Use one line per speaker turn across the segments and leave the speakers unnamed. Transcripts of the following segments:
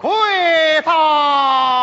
快逃。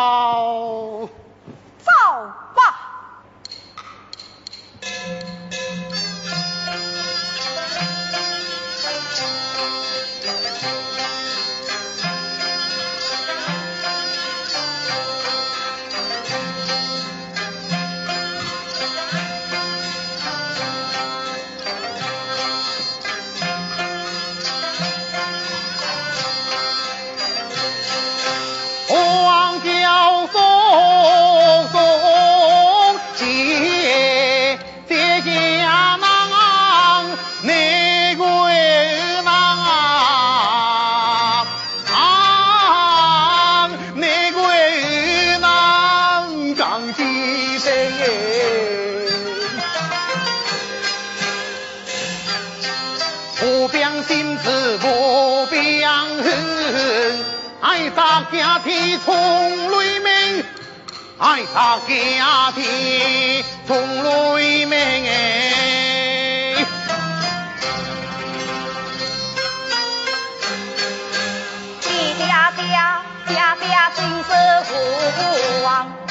家天从雷鸣，爱他家天从雷鸣哎，
爹爹爹爹心是父王。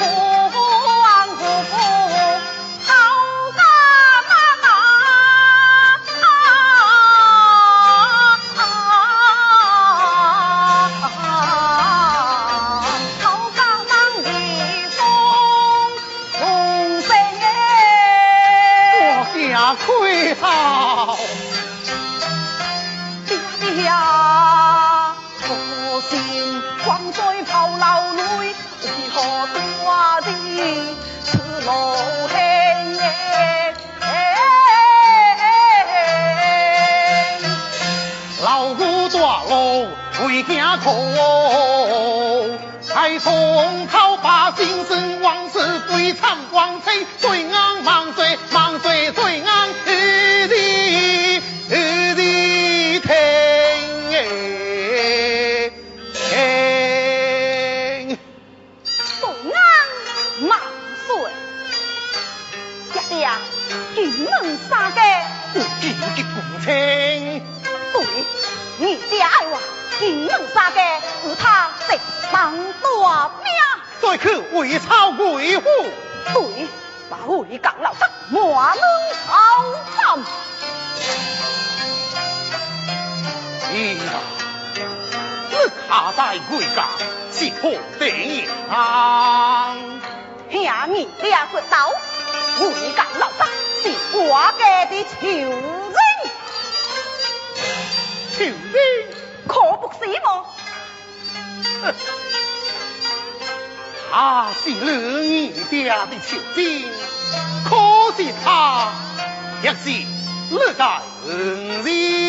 你
呀，你他在为港是何等样？
兄弟俩决斗，为港老三是我家的仇人，
仇人
可不是吗？
他是你家的囚兵，可惜他也是你的恩人。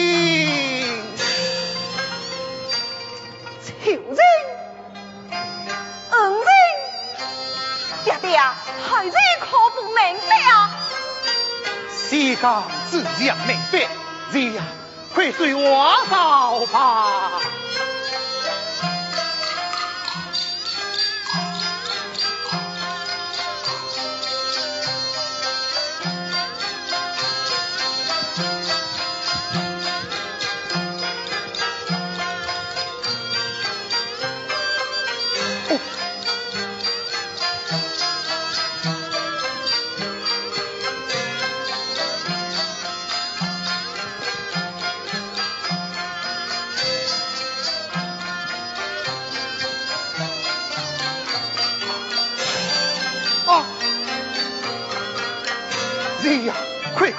囚人，恩人，爹爹，孩子可不明白啊。
西江自然明白，你呀，快随我走吧。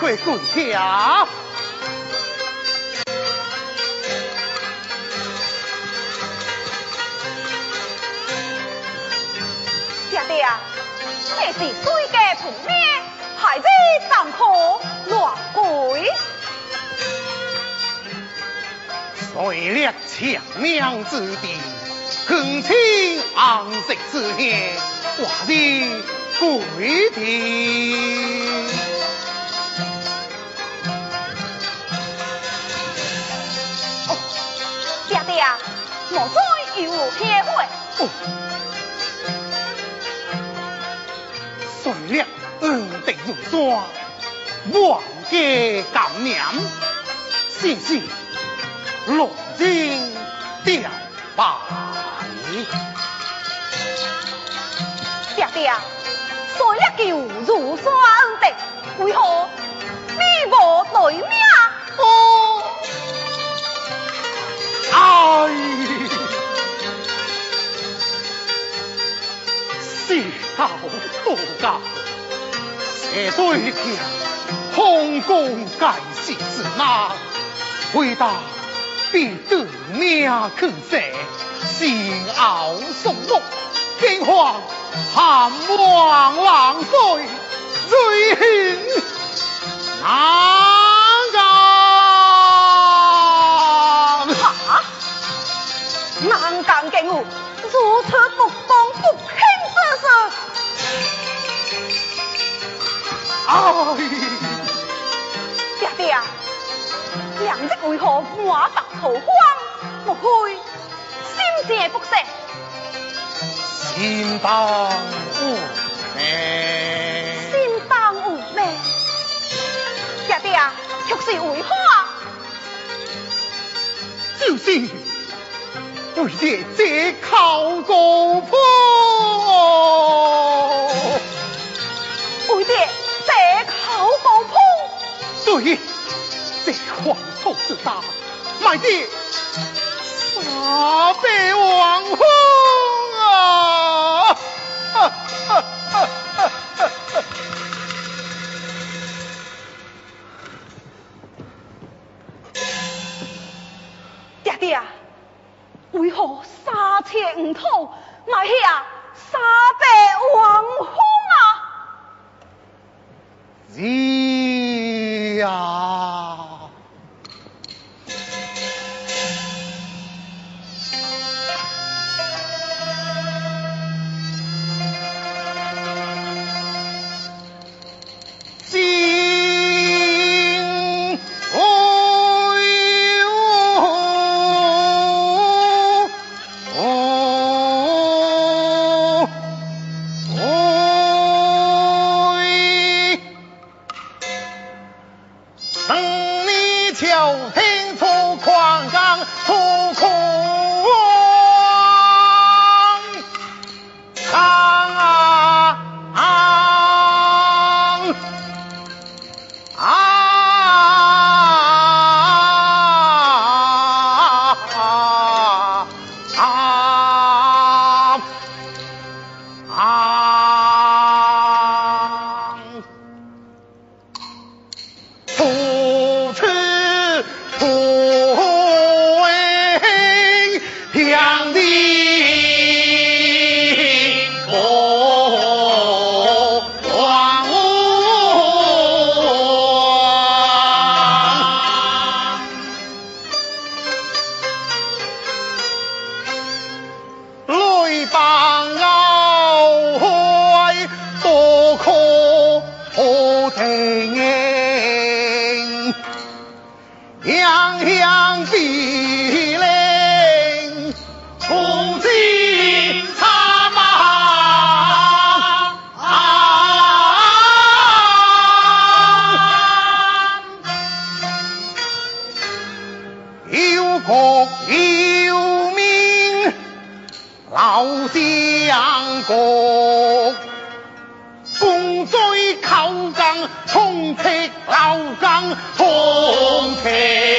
跪跪下！
爹爹，这是谁家同命？孩子怎可乱跪？
谁立强娘之地，横清昂色之年，我的跪地。
莫再有偏会。
算了恩德如山，忘家感念，世事落尽掉拜。
爹爹，所一叫如山的，为何你无对命？
哦，哎，世道多高，这对强，空宫盖世之难，回答必得命去世，心傲送目，惊慌汉王浪岁，瑞幸难干。
哈！南港警务如此不爹爹，两日为何满白逃荒？莫非心正不息？
心当无命。
心当无命。爹爹，却是为何？
就是为了这考高坡，土之大，卖的八百万户啊！
爹爹，为何三千五土卖下
你求老岗，冲斥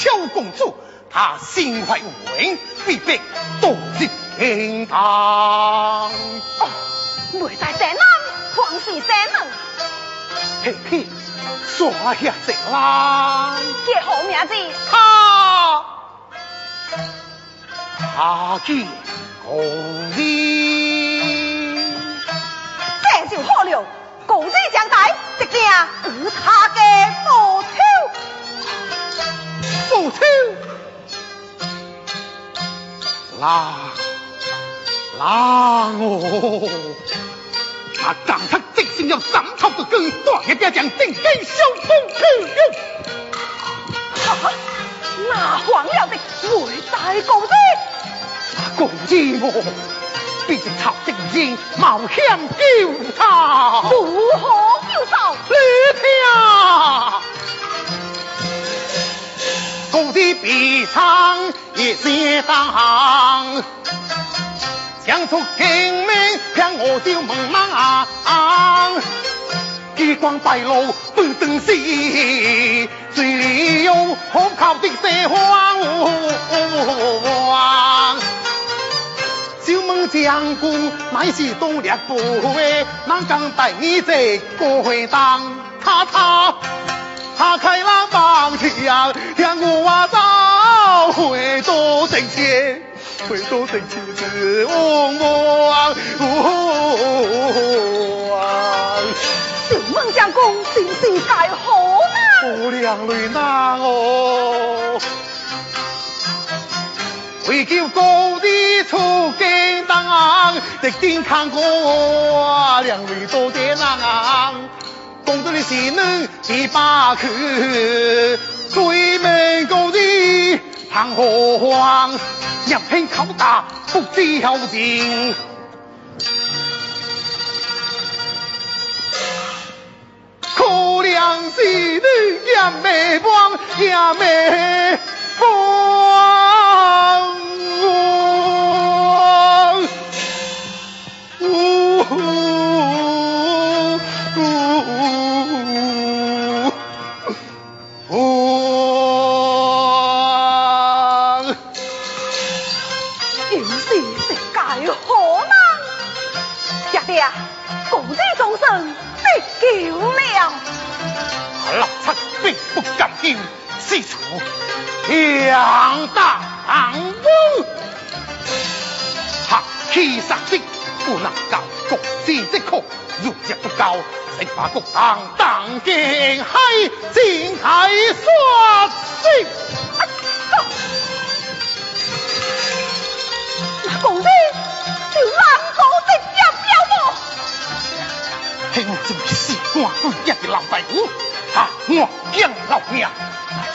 秋公主，她心怀无畏，必被夺入天堂。
哦，未在山南，况是山门。
嘿嘿，耍下贼人，
叫好名字？
他，他叫公子。
这就好了，公子将来一定与他的
夫。复仇。拉拉哦，他长他真心要斩草除根，一点将定根小风。哈
哈，那黄药的最大功绩，那
公子么？必是曹正英冒险救他，
如何救他？
的笔场也写当行将出昆向我酒蒙蒙啊机关露不等死罪里有可靠的贼荒黄王酒将乃是多年不会郎岗带你这当他他打开了门去啊，我话走，回到从前，回到从前，是往。自，
小孟家公，真是才好
嘛。无良囡难哦。为救高的。出家当，一顶参过两，良多艰难。红灯的前门十八口，对门高人行何黄，一品考大不掉进，可怜前门也卖光，也卖。流量六七兵不敢应四处强大王翁客气杀敌不能够攻之即可如若不够谁把国堂当惊
喜静态说声
替我是官鬼一的老大夫，啊，我养老命，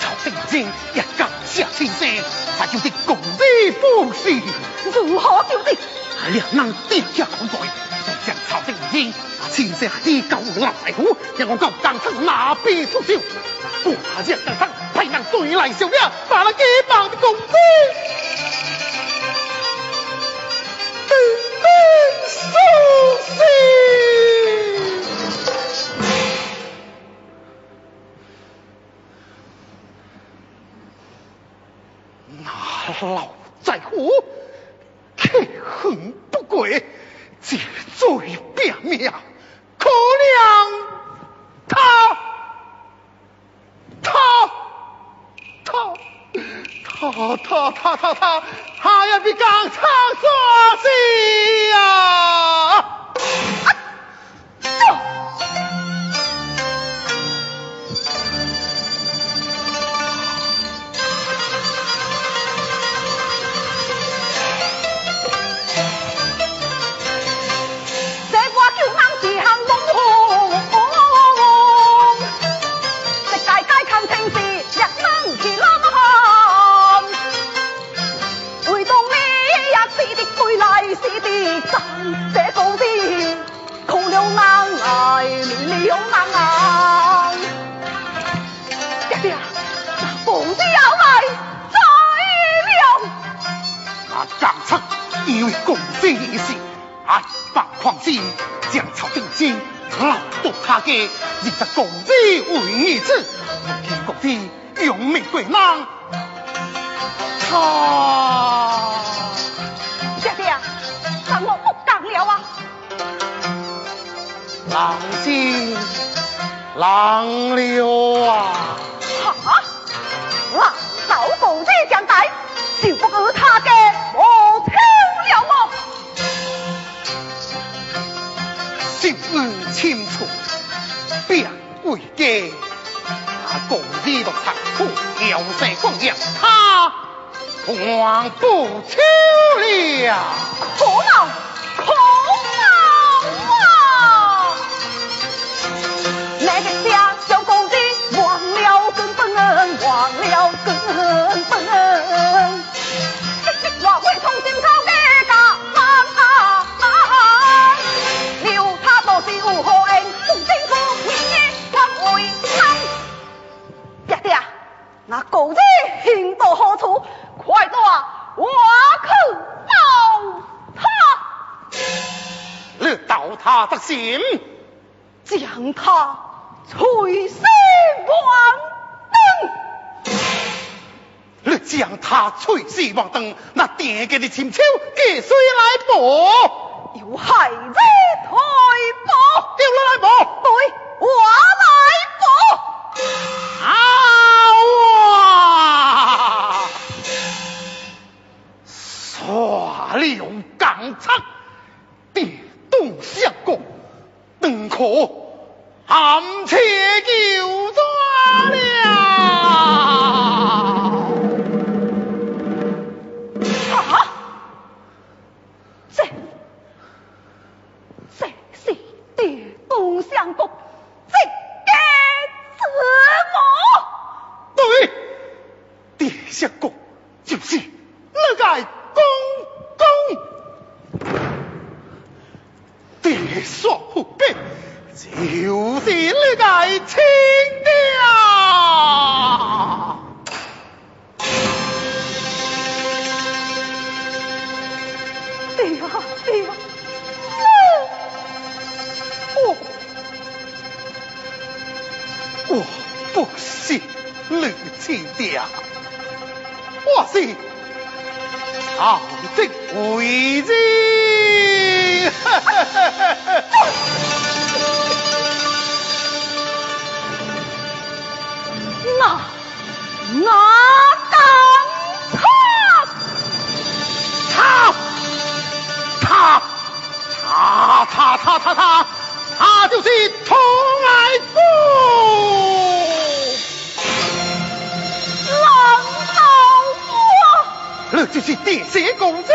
朝廷正一家下千生，他就是公事不事，
如何就是？
两人跌下口袋，再向朝廷问津，先还是高老大夫，让我告当场拿鞭出手，我怕这当场派人追来收了，把那几万的工资。老在乎，气恨不轨，借罪变命，可怜他，他，他，他，他，他，他，他，他要比刚才说些共济一时爱放
狂心，将朝 Ai 老独下
家，认得共济
为义子用天共济永命贵难他爹爹爹，他我不敢了啊！
狼心狼流啊。kẻ, nhưng 就不 cùng 心恩清楚，便为家，他公子都残酷，要塞光阳，他还不求了。
苦恼，苦恼啊！那个家小公子忘了根本，忘了根本，我会重新讨那狗子行到何处？快带我去找他。
你到他的心，
将他垂死忘灯。
你将他垂死忘灯，那点给的亲秋给谁来补？
有孩子退步，
丢了来补。
对，我来补。
啊钢叉，跌动相公，等可含切
是地
血公子，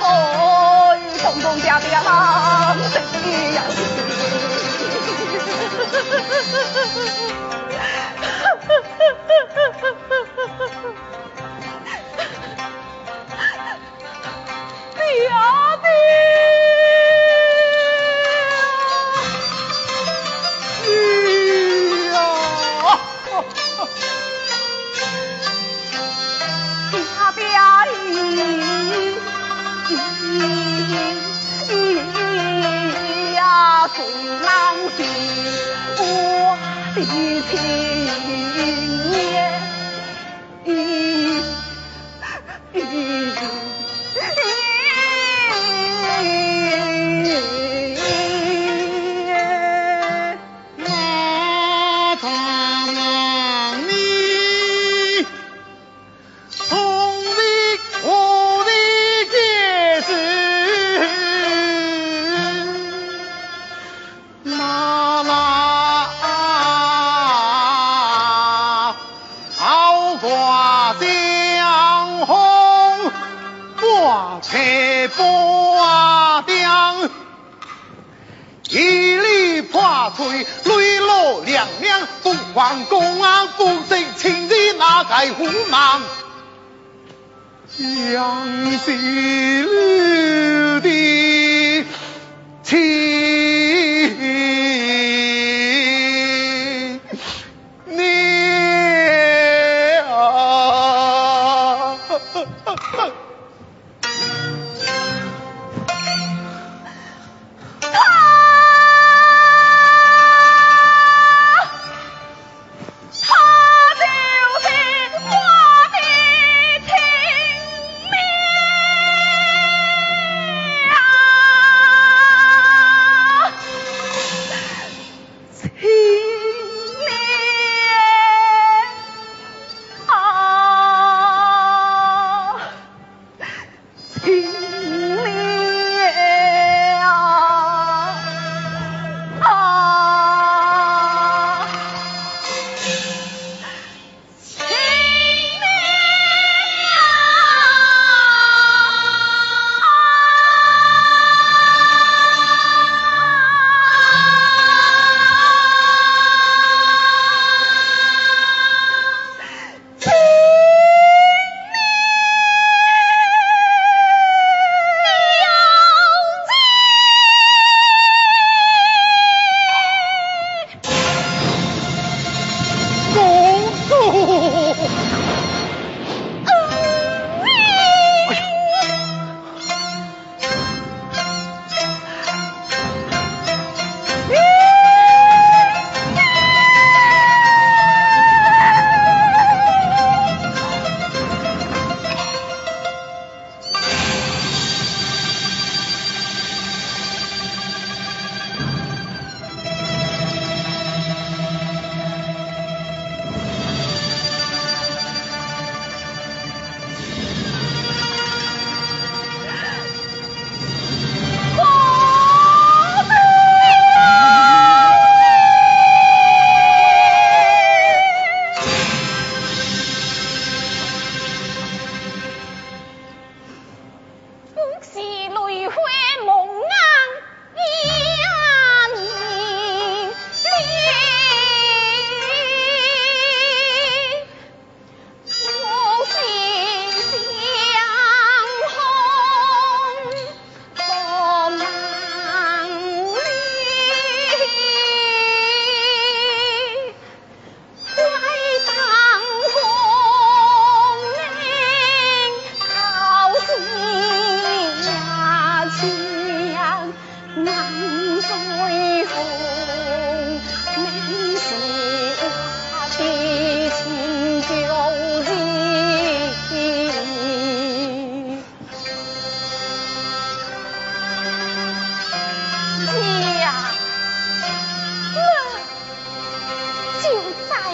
哦，公公爹爹郎谁呀？
公安不
知情
的那该虎忙将你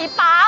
八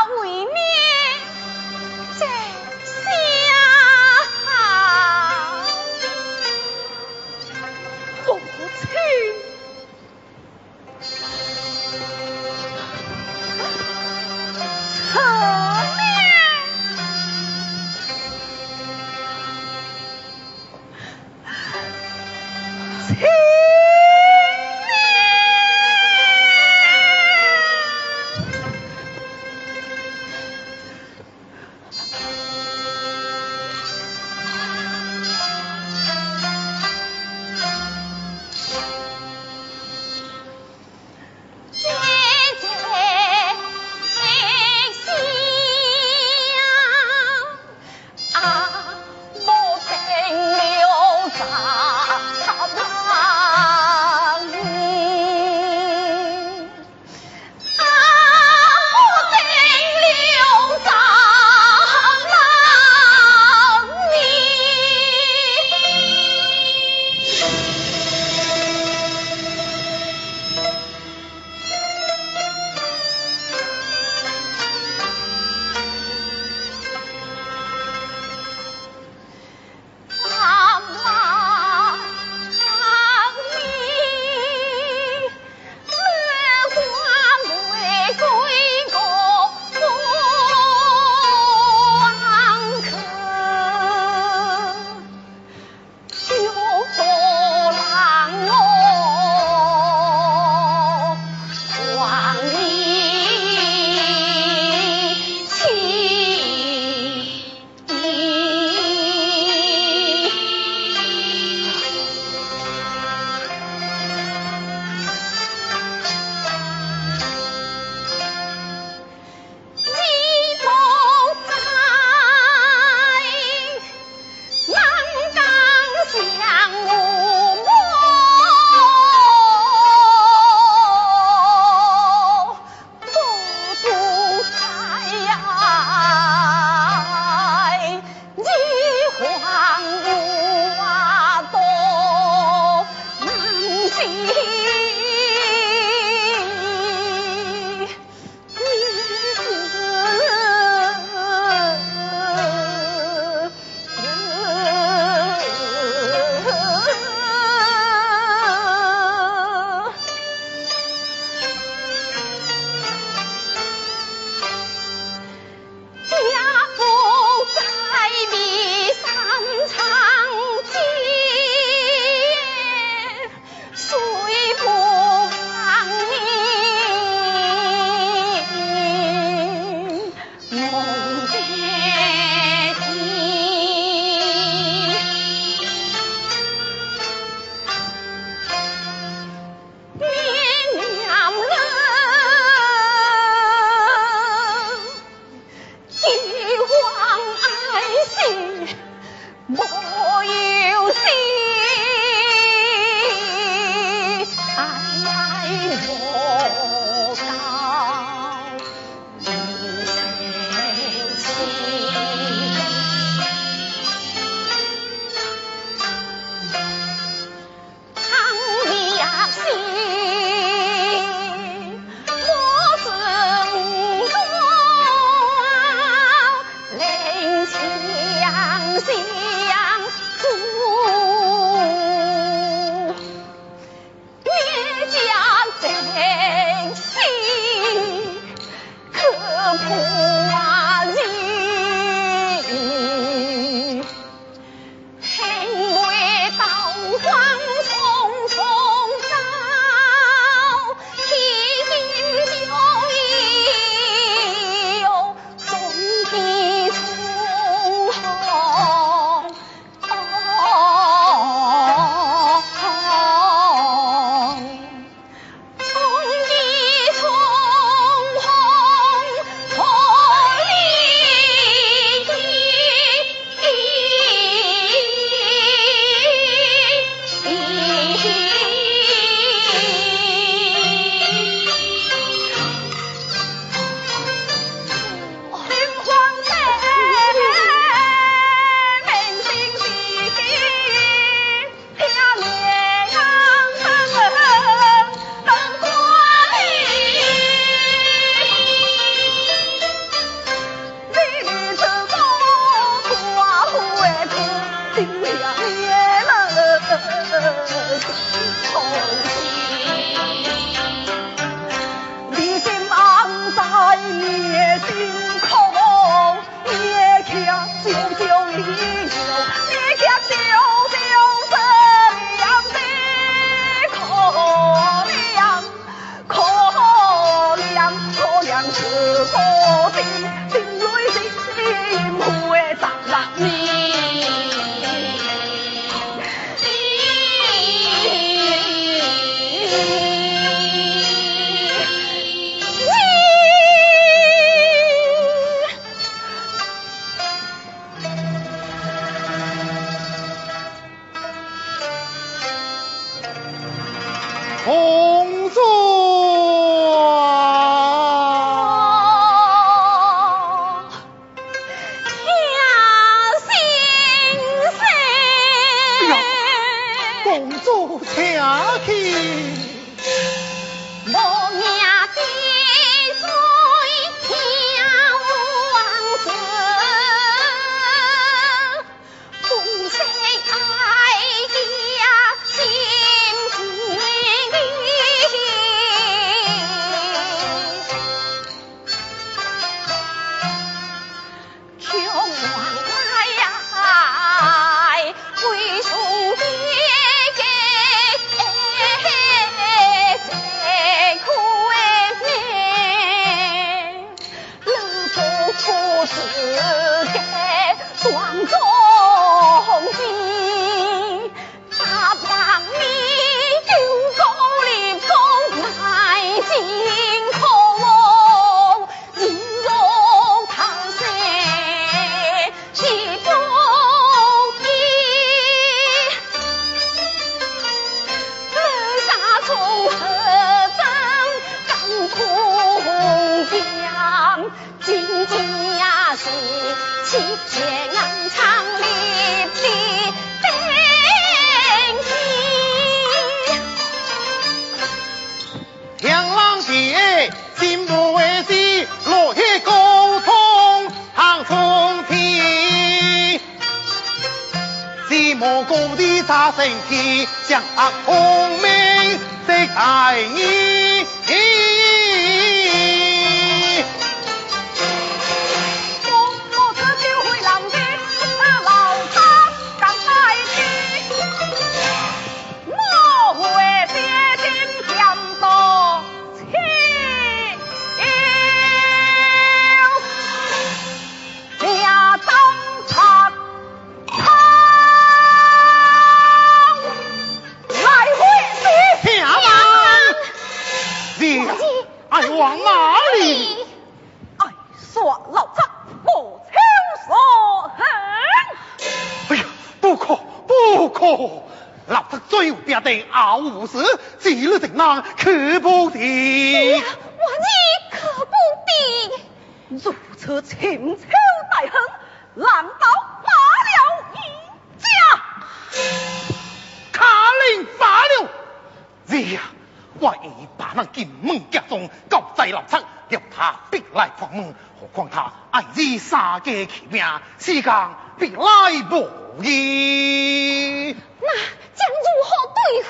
家去命，世间必来无易。
那将如何对付？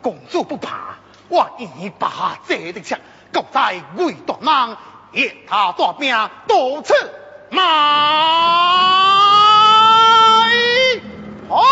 公主不怕，我已把这的枪交在鬼大梦，一他大兵多次埋好。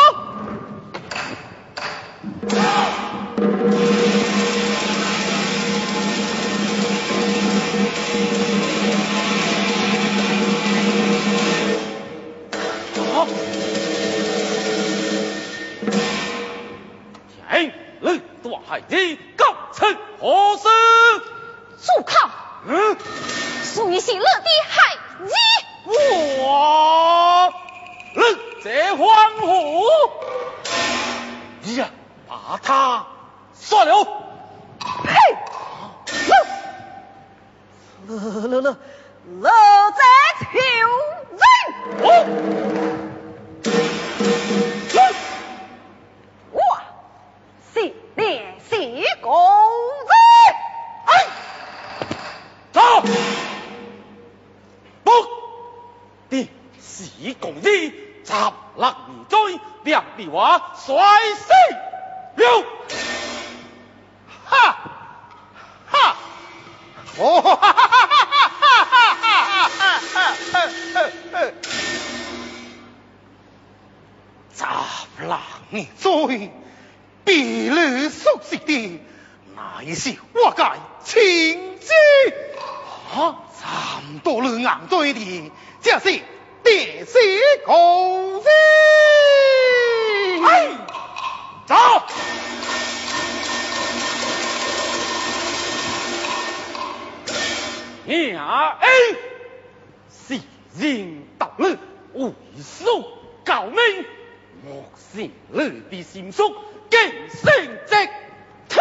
う、うい、そう、莫信め的心、し、う、び、し偷、そ、け、せん、这、
と。